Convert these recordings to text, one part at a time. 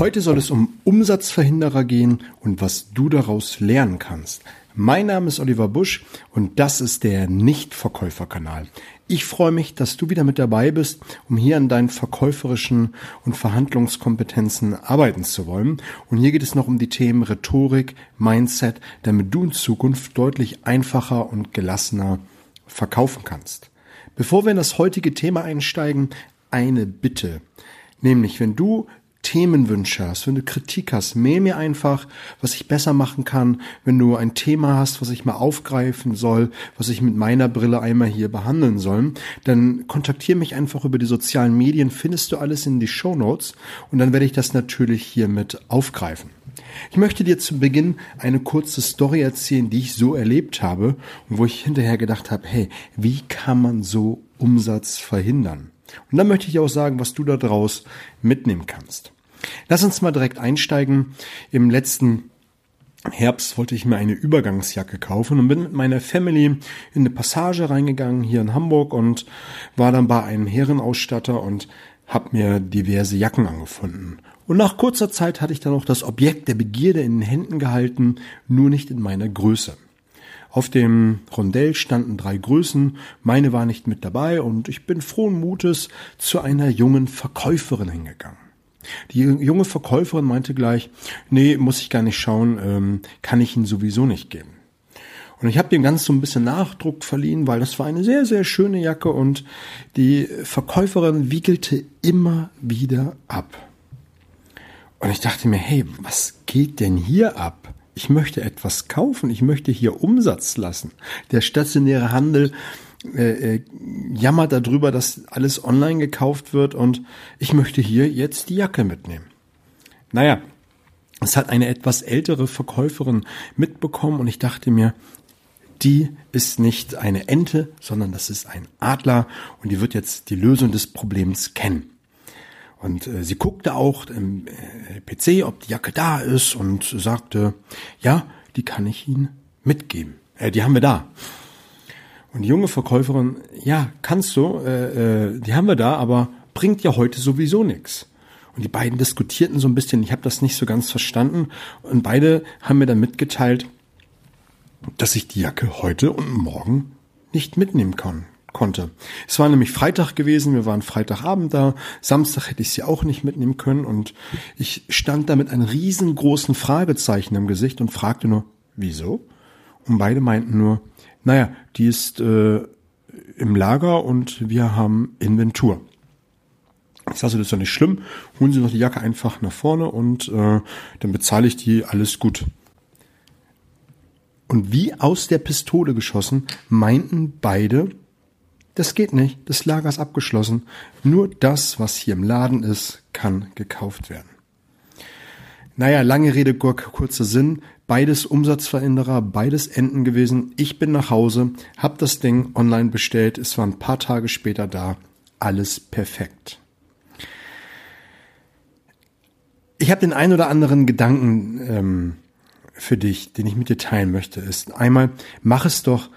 Heute soll es um Umsatzverhinderer gehen und was du daraus lernen kannst. Mein Name ist Oliver Busch und das ist der Nichtverkäuferkanal. Ich freue mich, dass du wieder mit dabei bist, um hier an deinen verkäuferischen und Verhandlungskompetenzen arbeiten zu wollen. Und hier geht es noch um die Themen Rhetorik, Mindset, damit du in Zukunft deutlich einfacher und gelassener verkaufen kannst. Bevor wir in das heutige Thema einsteigen, eine Bitte. Nämlich, wenn du Themenwünsche hast, wenn du Kritik hast, mail mir einfach, was ich besser machen kann. Wenn du ein Thema hast, was ich mal aufgreifen soll, was ich mit meiner Brille einmal hier behandeln soll, dann kontaktiere mich einfach über die sozialen Medien, findest du alles in die Show Notes und dann werde ich das natürlich hier mit aufgreifen. Ich möchte dir zu Beginn eine kurze Story erzählen, die ich so erlebt habe und wo ich hinterher gedacht habe, hey, wie kann man so Umsatz verhindern? Und dann möchte ich auch sagen, was du da draus mitnehmen kannst. Lass uns mal direkt einsteigen. Im letzten Herbst wollte ich mir eine Übergangsjacke kaufen und bin mit meiner Family in eine Passage reingegangen hier in Hamburg und war dann bei einem Herrenausstatter und habe mir diverse Jacken angefunden. Und nach kurzer Zeit hatte ich dann auch das Objekt der Begierde in den Händen gehalten, nur nicht in meiner Größe. Auf dem Rondell standen drei Größen, meine war nicht mit dabei und ich bin frohen Mutes zu einer jungen Verkäuferin hingegangen. Die junge Verkäuferin meinte gleich, nee, muss ich gar nicht schauen, ähm, kann ich Ihnen sowieso nicht geben. Und ich habe dem ganz so ein bisschen Nachdruck verliehen, weil das war eine sehr, sehr schöne Jacke und die Verkäuferin wiegelte immer wieder ab. Und ich dachte mir, hey, was geht denn hier ab? Ich möchte etwas kaufen, ich möchte hier Umsatz lassen. Der stationäre Handel äh, äh, jammert darüber, dass alles online gekauft wird und ich möchte hier jetzt die Jacke mitnehmen. Naja, es hat eine etwas ältere Verkäuferin mitbekommen und ich dachte mir, die ist nicht eine Ente, sondern das ist ein Adler und die wird jetzt die Lösung des Problems kennen. Und äh, sie guckte auch im äh, PC, ob die Jacke da ist und sagte, ja, die kann ich Ihnen mitgeben. Äh, die haben wir da. Und die junge Verkäuferin, ja, kannst du, äh, äh, die haben wir da, aber bringt ja heute sowieso nichts. Und die beiden diskutierten so ein bisschen, ich habe das nicht so ganz verstanden. Und beide haben mir dann mitgeteilt, dass ich die Jacke heute und morgen nicht mitnehmen kann konnte. Es war nämlich Freitag gewesen, wir waren Freitagabend da, Samstag hätte ich sie auch nicht mitnehmen können und ich stand da mit einem riesengroßen Fragezeichen im Gesicht und fragte nur, wieso? Und beide meinten nur, naja, die ist äh, im Lager und wir haben Inventur. Ich sage, das ist doch nicht schlimm, holen Sie noch die Jacke einfach nach vorne und äh, dann bezahle ich die, alles gut. Und wie aus der Pistole geschossen, meinten beide, das geht nicht. Das Lager ist abgeschlossen. Nur das, was hier im Laden ist, kann gekauft werden. Naja, lange Rede, kurzer Sinn. Beides Umsatzveränderer, beides Enden gewesen. Ich bin nach Hause, hab das Ding online bestellt. Es war ein paar Tage später da. Alles perfekt. Ich habe den ein oder anderen Gedanken ähm, für dich, den ich mit dir teilen möchte. Ist einmal, mach es doch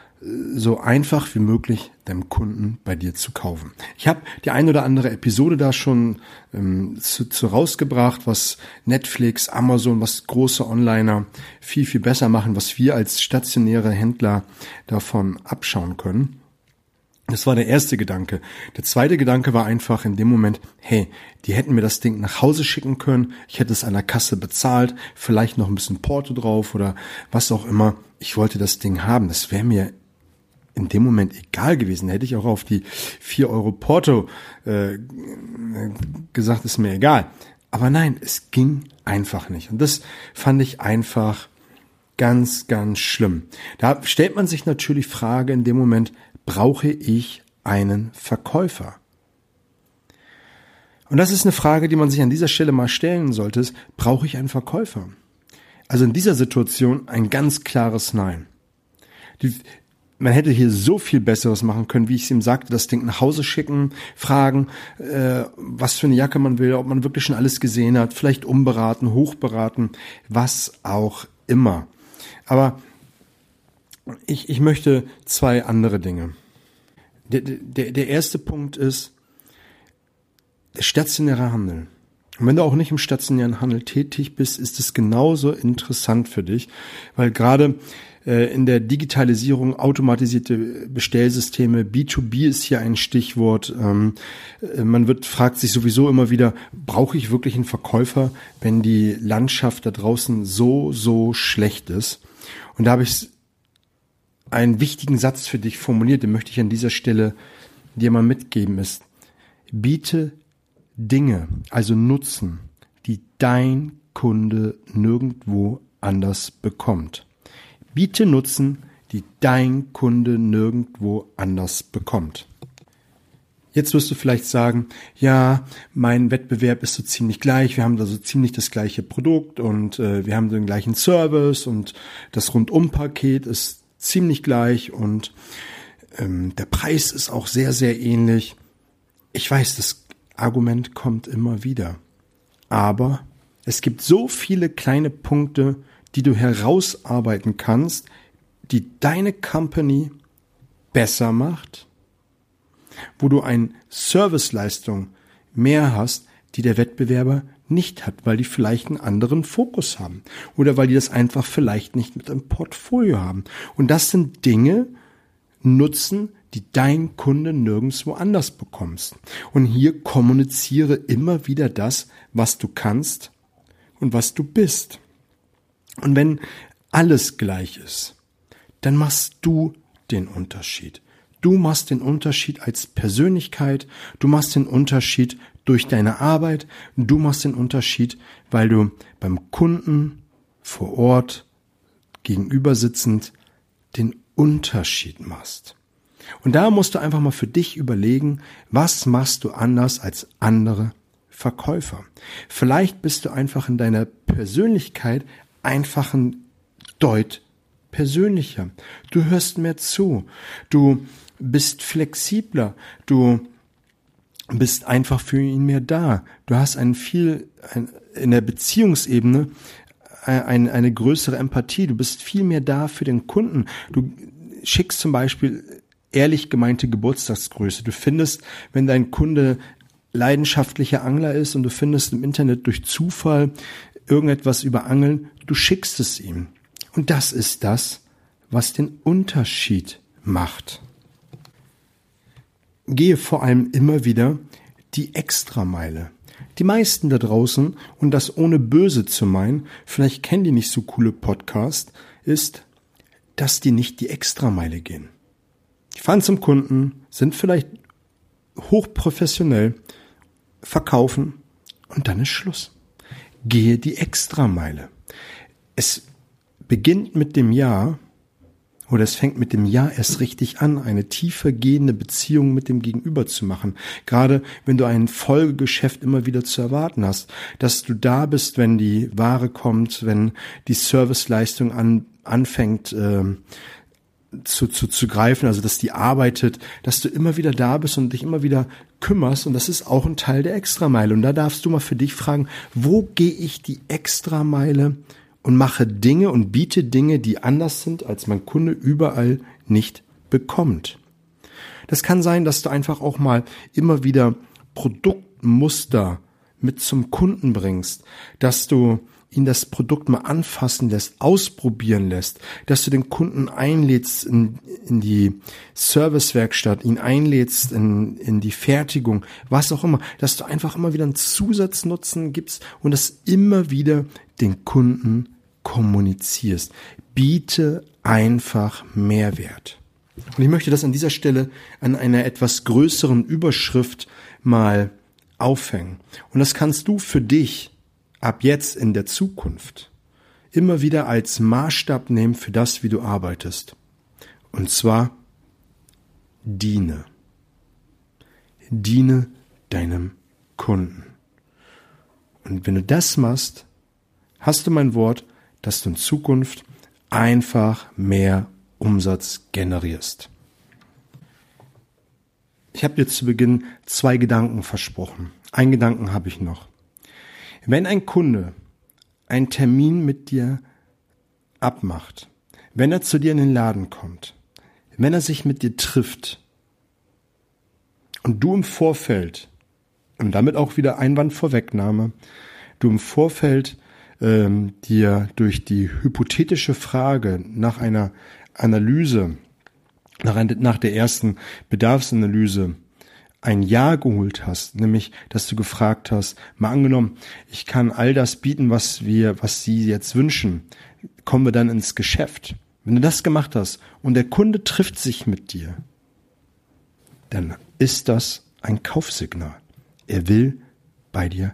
so einfach wie möglich deinem Kunden bei dir zu kaufen. Ich habe die ein oder andere Episode da schon ähm, zu, zu rausgebracht, was Netflix, Amazon, was große Onliner viel, viel besser machen, was wir als stationäre Händler davon abschauen können. Das war der erste Gedanke. Der zweite Gedanke war einfach in dem Moment, hey, die hätten mir das Ding nach Hause schicken können, ich hätte es an der Kasse bezahlt, vielleicht noch ein bisschen Porto drauf oder was auch immer. Ich wollte das Ding haben. Das wäre mir in dem Moment egal gewesen. Hätte ich auch auf die vier Euro Porto äh, gesagt, ist mir egal. Aber nein, es ging einfach nicht. Und das fand ich einfach ganz, ganz schlimm. Da stellt man sich natürlich Frage in dem Moment, brauche ich einen Verkäufer? Und das ist eine Frage, die man sich an dieser Stelle mal stellen sollte. Brauche ich einen Verkäufer? Also in dieser Situation ein ganz klares Nein. Die, man hätte hier so viel Besseres machen können, wie ich es ihm sagte, das Ding nach Hause schicken, fragen, äh, was für eine Jacke man will, ob man wirklich schon alles gesehen hat, vielleicht umberaten, hochberaten, was auch immer. Aber ich, ich möchte zwei andere Dinge. Der, der, der erste Punkt ist, der stationäre Handel. Und wenn du auch nicht im stationären Handel tätig bist, ist es genauso interessant für dich, weil gerade äh, in der Digitalisierung automatisierte Bestellsysteme, B2B ist hier ein Stichwort. Ähm, äh, man wird, fragt sich sowieso immer wieder, brauche ich wirklich einen Verkäufer, wenn die Landschaft da draußen so, so schlecht ist? Und da habe ich einen wichtigen Satz für dich formuliert, den möchte ich an dieser Stelle dir mal mitgeben, ist, biete Dinge, also Nutzen, die dein Kunde nirgendwo anders bekommt. Biete Nutzen, die dein Kunde nirgendwo anders bekommt. Jetzt wirst du vielleicht sagen, ja, mein Wettbewerb ist so ziemlich gleich, wir haben da so ziemlich das gleiche Produkt und äh, wir haben den gleichen Service und das Rundumpaket ist ziemlich gleich und ähm, der Preis ist auch sehr, sehr ähnlich. Ich weiß, das Argument kommt immer wieder. Aber es gibt so viele kleine Punkte, die du herausarbeiten kannst, die deine Company besser macht, wo du eine Serviceleistung mehr hast, die der Wettbewerber nicht hat, weil die vielleicht einen anderen Fokus haben oder weil die das einfach vielleicht nicht mit einem Portfolio haben. Und das sind Dinge, Nutzen, die dein Kunde nirgendwo anders bekommst. Und hier kommuniziere immer wieder das, was du kannst und was du bist. Und wenn alles gleich ist, dann machst du den Unterschied. Du machst den Unterschied als Persönlichkeit, du machst den Unterschied durch deine Arbeit, du machst den Unterschied, weil du beim Kunden vor Ort gegenüber sitzend den Unterschied machst. Und da musst du einfach mal für dich überlegen, was machst du anders als andere Verkäufer? Vielleicht bist du einfach in deiner Persönlichkeit einfach ein Deut persönlicher. Du hörst mehr zu. Du bist flexibler. Du bist einfach für ihn mehr da. Du hast ein viel, ein, in der Beziehungsebene ein, eine größere Empathie. Du bist viel mehr da für den Kunden. Du schickst zum Beispiel ehrlich gemeinte Geburtstagsgröße. Du findest, wenn dein Kunde leidenschaftlicher Angler ist und du findest im Internet durch Zufall irgendetwas über Angeln, du schickst es ihm. Und das ist das, was den Unterschied macht. Gehe vor allem immer wieder die Extrameile. Die meisten da draußen, und das ohne böse zu meinen, vielleicht kennen die nicht so coole Podcast, ist, dass die nicht die Extrameile gehen. Die fahren zum Kunden, sind vielleicht hochprofessionell, verkaufen und dann ist Schluss. Gehe die Extrameile. Es beginnt mit dem Jahr oder es fängt mit dem Jahr erst richtig an, eine tiefer gehende Beziehung mit dem Gegenüber zu machen. Gerade wenn du ein Folgegeschäft immer wieder zu erwarten hast, dass du da bist, wenn die Ware kommt, wenn die Serviceleistung an, anfängt äh, zu, zu, zu greifen, also dass die arbeitet, dass du immer wieder da bist und dich immer wieder kümmerst und das ist auch ein Teil der Extrameile. Und da darfst du mal für dich fragen, wo gehe ich die Extrameile und mache Dinge und biete Dinge, die anders sind, als mein Kunde überall nicht bekommt. Das kann sein, dass du einfach auch mal immer wieder Produktmuster mit zum Kunden bringst, dass du ihn das Produkt mal anfassen lässt, ausprobieren lässt, dass du den Kunden einlädst in, in die Servicewerkstatt, ihn einlädst in, in die Fertigung, was auch immer, dass du einfach immer wieder einen Zusatznutzen gibst und das immer wieder den Kunden kommunizierst. Biete einfach Mehrwert. Und ich möchte das an dieser Stelle an einer etwas größeren Überschrift mal aufhängen. Und das kannst du für dich ab jetzt in der Zukunft immer wieder als Maßstab nehmen für das, wie du arbeitest. Und zwar diene. Diene deinem Kunden. Und wenn du das machst, hast du mein Wort, dass du in Zukunft einfach mehr Umsatz generierst. Ich habe dir zu Beginn zwei Gedanken versprochen. Einen Gedanken habe ich noch. Wenn ein Kunde einen Termin mit dir abmacht, wenn er zu dir in den Laden kommt, wenn er sich mit dir trifft und du im Vorfeld Und damit auch wieder Einwandvorwegnahme. Du im Vorfeld ähm, dir durch die hypothetische Frage nach einer Analyse, nach, ein, nach der ersten Bedarfsanalyse ein Ja geholt hast, nämlich, dass du gefragt hast, mal angenommen, ich kann all das bieten, was wir, was Sie jetzt wünschen, kommen wir dann ins Geschäft. Wenn du das gemacht hast und der Kunde trifft sich mit dir, dann ist das ein Kaufsignal. Er will bei dir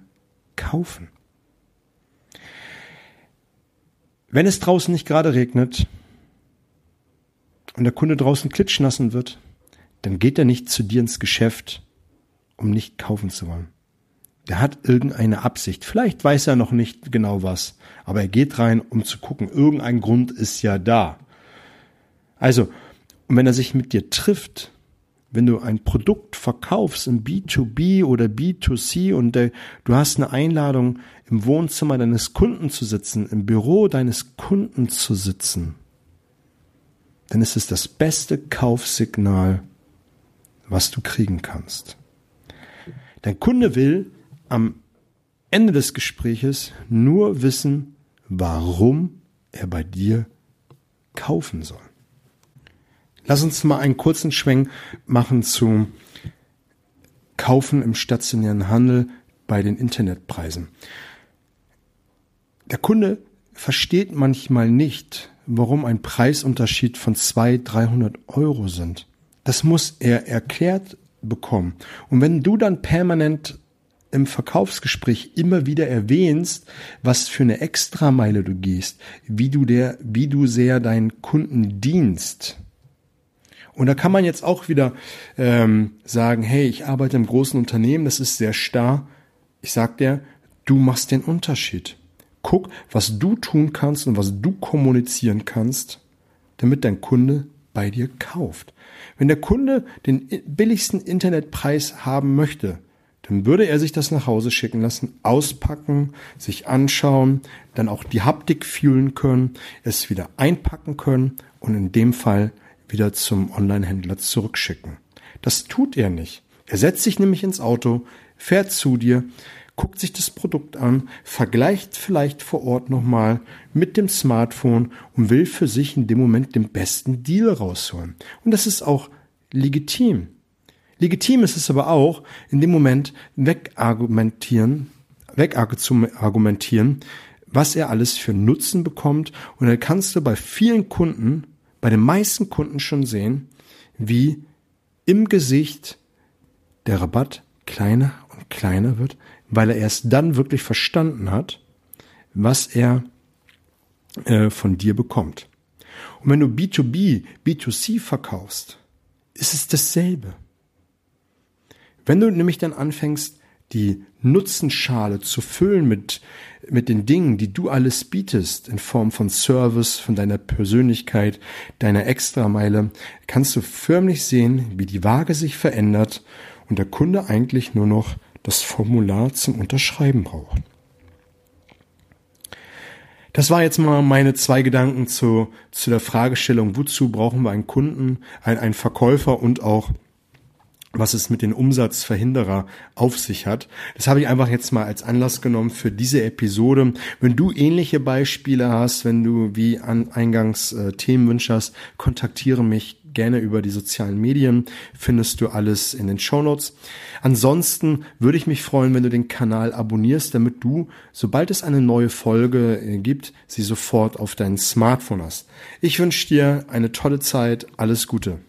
kaufen. Wenn es draußen nicht gerade regnet und der Kunde draußen klitschnassen wird, dann geht er nicht zu dir ins Geschäft, um nicht kaufen zu wollen. Der hat irgendeine Absicht. Vielleicht weiß er noch nicht genau was, aber er geht rein, um zu gucken. Irgendein Grund ist ja da. Also, und wenn er sich mit dir trifft, wenn du ein Produkt verkaufst im B2B oder B2C und äh, du hast eine Einladung im Wohnzimmer deines Kunden zu sitzen, im Büro deines Kunden zu sitzen, dann ist es das beste Kaufsignal, was du kriegen kannst. Dein Kunde will am Ende des Gespräches nur wissen, warum er bei dir kaufen soll. Lass uns mal einen kurzen Schwenk machen zu Kaufen im stationären Handel bei den Internetpreisen. Der Kunde versteht manchmal nicht, warum ein Preisunterschied von 200, 300 Euro sind. Das muss er erklärt bekommen. Und wenn du dann permanent im Verkaufsgespräch immer wieder erwähnst, was für eine Extrameile du gehst, wie du der, wie du sehr deinen Kunden dienst, und da kann man jetzt auch wieder ähm, sagen, hey, ich arbeite im großen Unternehmen, das ist sehr starr. Ich sag dir, du machst den Unterschied. Guck, was du tun kannst und was du kommunizieren kannst, damit dein Kunde bei dir kauft. Wenn der Kunde den billigsten Internetpreis haben möchte, dann würde er sich das nach Hause schicken lassen, auspacken, sich anschauen, dann auch die Haptik fühlen können, es wieder einpacken können und in dem Fall wieder zum Online-Händler zurückschicken. Das tut er nicht. Er setzt sich nämlich ins Auto, fährt zu dir, guckt sich das Produkt an, vergleicht vielleicht vor Ort nochmal mit dem Smartphone und will für sich in dem Moment den besten Deal rausholen. Und das ist auch legitim. Legitim ist es aber auch, in dem Moment wegargumentieren, wegargumentieren, was er alles für Nutzen bekommt. Und dann kannst du bei vielen Kunden bei den meisten Kunden schon sehen, wie im Gesicht der Rabatt kleiner und kleiner wird, weil er erst dann wirklich verstanden hat, was er äh, von dir bekommt. Und wenn du B2B, B2C verkaufst, ist es dasselbe. Wenn du nämlich dann anfängst, die Nutzenschale zu füllen mit, mit den Dingen, die du alles bietest, in Form von Service, von deiner Persönlichkeit, deiner Extrameile, kannst du förmlich sehen, wie die Waage sich verändert und der Kunde eigentlich nur noch das Formular zum Unterschreiben braucht. Das war jetzt mal meine zwei Gedanken zu, zu der Fragestellung, wozu brauchen wir einen Kunden, einen, einen Verkäufer und auch was es mit den Umsatzverhinderer auf sich hat. Das habe ich einfach jetzt mal als Anlass genommen für diese Episode. Wenn du ähnliche Beispiele hast, wenn du wie an eingangs äh, Themenwünsche hast, kontaktiere mich gerne über die sozialen Medien. Findest du alles in den Shownotes. Ansonsten würde ich mich freuen, wenn du den Kanal abonnierst, damit du, sobald es eine neue Folge äh, gibt, sie sofort auf dein Smartphone hast. Ich wünsche dir eine tolle Zeit. Alles Gute.